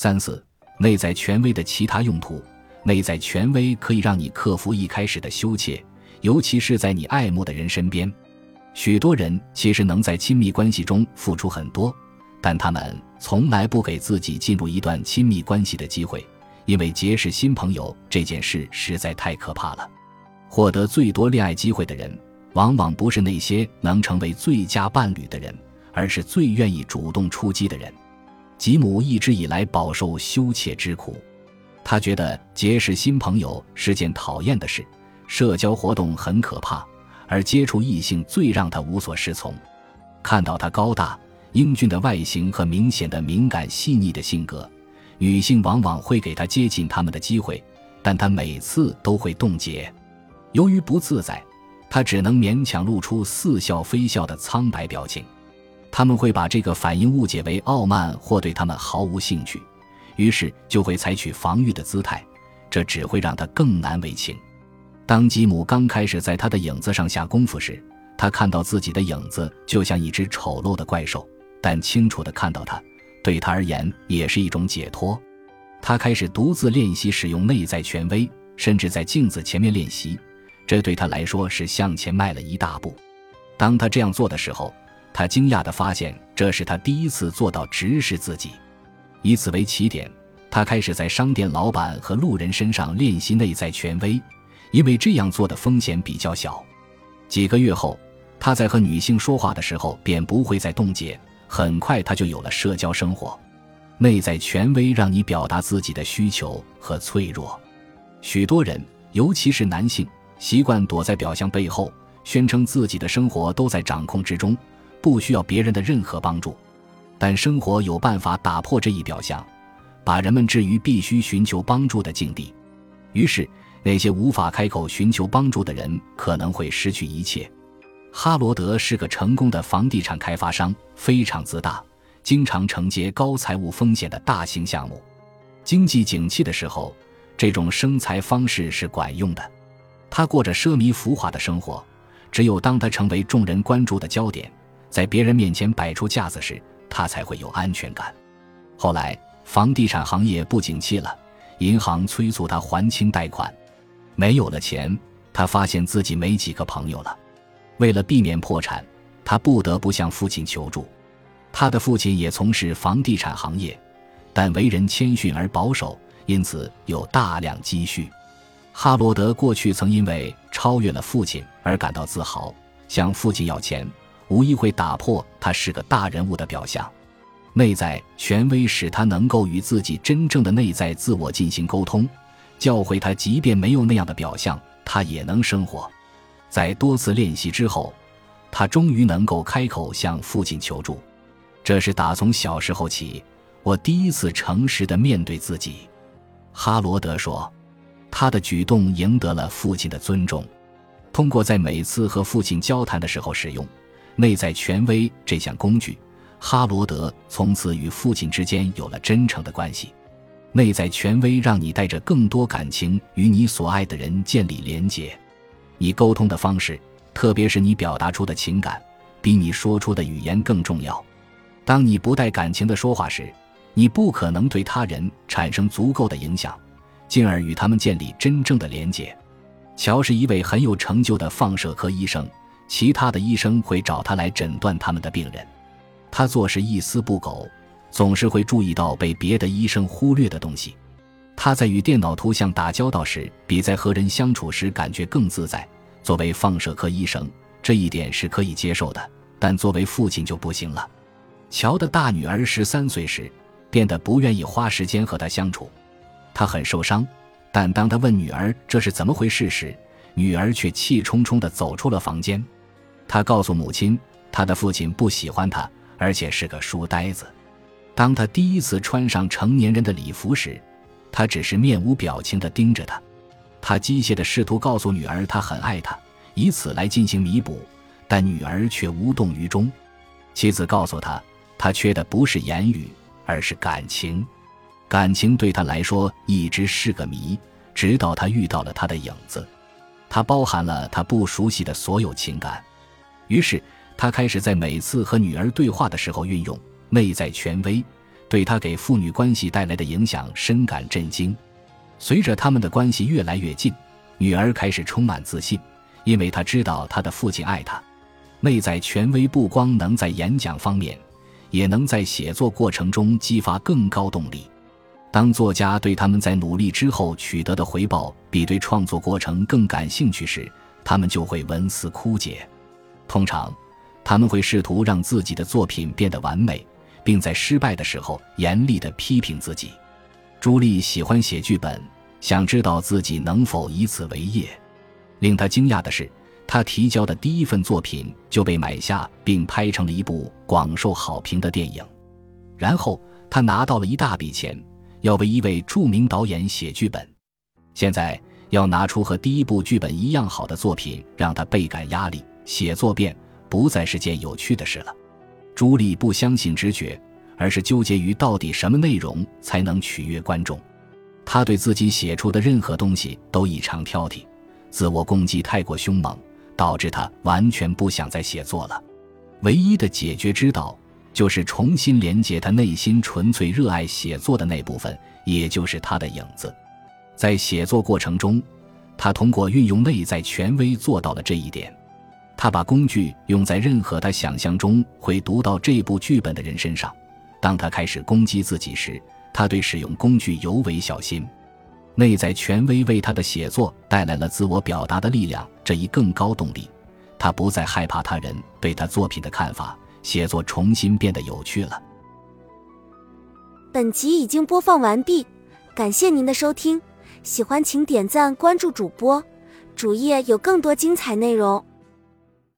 三四，内在权威的其他用途。内在权威可以让你克服一开始的羞怯，尤其是在你爱慕的人身边。许多人其实能在亲密关系中付出很多，但他们从来不给自己进入一段亲密关系的机会，因为结识新朋友这件事实在太可怕了。获得最多恋爱机会的人，往往不是那些能成为最佳伴侣的人，而是最愿意主动出击的人。吉姆一直以来饱受羞怯之苦。他觉得结识新朋友是件讨厌的事，社交活动很可怕，而接触异性最让他无所适从。看到他高大英俊的外形和明显的敏感细腻的性格，女性往往会给他接近他们的机会，但他每次都会冻结。由于不自在，他只能勉强露出似笑非笑的苍白表情。他们会把这个反应误解为傲慢或对他们毫无兴趣。于是就会采取防御的姿态，这只会让他更难为情。当吉姆刚开始在他的影子上下功夫时，他看到自己的影子就像一只丑陋的怪兽，但清楚地看到他，对他而言也是一种解脱。他开始独自练习使用内在权威，甚至在镜子前面练习，这对他来说是向前迈了一大步。当他这样做的时候，他惊讶地发现，这是他第一次做到直视自己。以此为起点，他开始在商店老板和路人身上练习内在权威，因为这样做的风险比较小。几个月后，他在和女性说话的时候便不会再冻结。很快，他就有了社交生活。内在权威让你表达自己的需求和脆弱。许多人，尤其是男性，习惯躲在表象背后，宣称自己的生活都在掌控之中，不需要别人的任何帮助。但生活有办法打破这一表象，把人们置于必须寻求帮助的境地。于是，那些无法开口寻求帮助的人可能会失去一切。哈罗德是个成功的房地产开发商，非常自大，经常承接高财务风险的大型项目。经济景气的时候，这种生财方式是管用的。他过着奢靡浮华的生活，只有当他成为众人关注的焦点，在别人面前摆出架子时。他才会有安全感。后来，房地产行业不景气了，银行催促他还清贷款。没有了钱，他发现自己没几个朋友了。为了避免破产，他不得不向父亲求助。他的父亲也从事房地产行业，但为人谦逊而保守，因此有大量积蓄。哈罗德过去曾因为超越了父亲而感到自豪，向父亲要钱。无疑会打破他是个大人物的表象，内在权威使他能够与自己真正的内在自我进行沟通，教会他即便没有那样的表象，他也能生活。在多次练习之后，他终于能够开口向父亲求助。这是打从小时候起，我第一次诚实的面对自己。哈罗德说，他的举动赢得了父亲的尊重，通过在每次和父亲交谈的时候使用。内在权威这项工具，哈罗德从此与父亲之间有了真诚的关系。内在权威让你带着更多感情与你所爱的人建立连结。你沟通的方式，特别是你表达出的情感，比你说出的语言更重要。当你不带感情的说话时，你不可能对他人产生足够的影响，进而与他们建立真正的连结。乔是一位很有成就的放射科医生。其他的医生会找他来诊断他们的病人，他做事一丝不苟，总是会注意到被别的医生忽略的东西。他在与电脑图像打交道时，比在和人相处时感觉更自在。作为放射科医生，这一点是可以接受的，但作为父亲就不行了。乔的大女儿十三岁时，变得不愿意花时间和他相处，他很受伤。但当他问女儿这是怎么回事时，女儿却气冲冲地走出了房间。他告诉母亲，他的父亲不喜欢他，而且是个书呆子。当他第一次穿上成年人的礼服时，他只是面无表情地盯着他。他机械地试图告诉女儿他很爱她，以此来进行弥补，但女儿却无动于衷。妻子告诉他，他缺的不是言语，而是感情。感情对他来说一直是个谜，直到他遇到了他的影子。它包含了他不熟悉的所有情感。于是，他开始在每次和女儿对话的时候运用内在权威，对他给父女关系带来的影响深感震惊。随着他们的关系越来越近，女儿开始充满自信，因为她知道她的父亲爱她。内在权威不光能在演讲方面，也能在写作过程中激发更高动力。当作家对他们在努力之后取得的回报比对创作过程更感兴趣时，他们就会文思枯竭。通常，他们会试图让自己的作品变得完美，并在失败的时候严厉地批评自己。朱莉喜欢写剧本，想知道自己能否以此为业。令他惊讶的是，他提交的第一份作品就被买下，并拍成了一部广受好评的电影。然后，他拿到了一大笔钱，要为一位著名导演写剧本。现在，要拿出和第一部剧本一样好的作品，让他倍感压力。写作变不再是件有趣的事了。朱莉不相信直觉。而是纠结于到底什么内容才能取悦观众。他对自己写出的任何东西都异常挑剔，自我攻击太过凶猛，导致他完全不想再写作了。唯一的解决之道就是重新连接他内心纯粹热爱写作的那部分，也就是他的影子。在写作过程中，他通过运用内在权威做到了这一点。他把工具用在任何他想象中会读到这部剧本的人身上。当他开始攻击自己时，他对使用工具尤为小心。内在权威为他的写作带来了自我表达的力量这一更高动力。他不再害怕他人对他作品的看法，写作重新变得有趣了。本集已经播放完毕，感谢您的收听。喜欢请点赞关注主播，主页有更多精彩内容。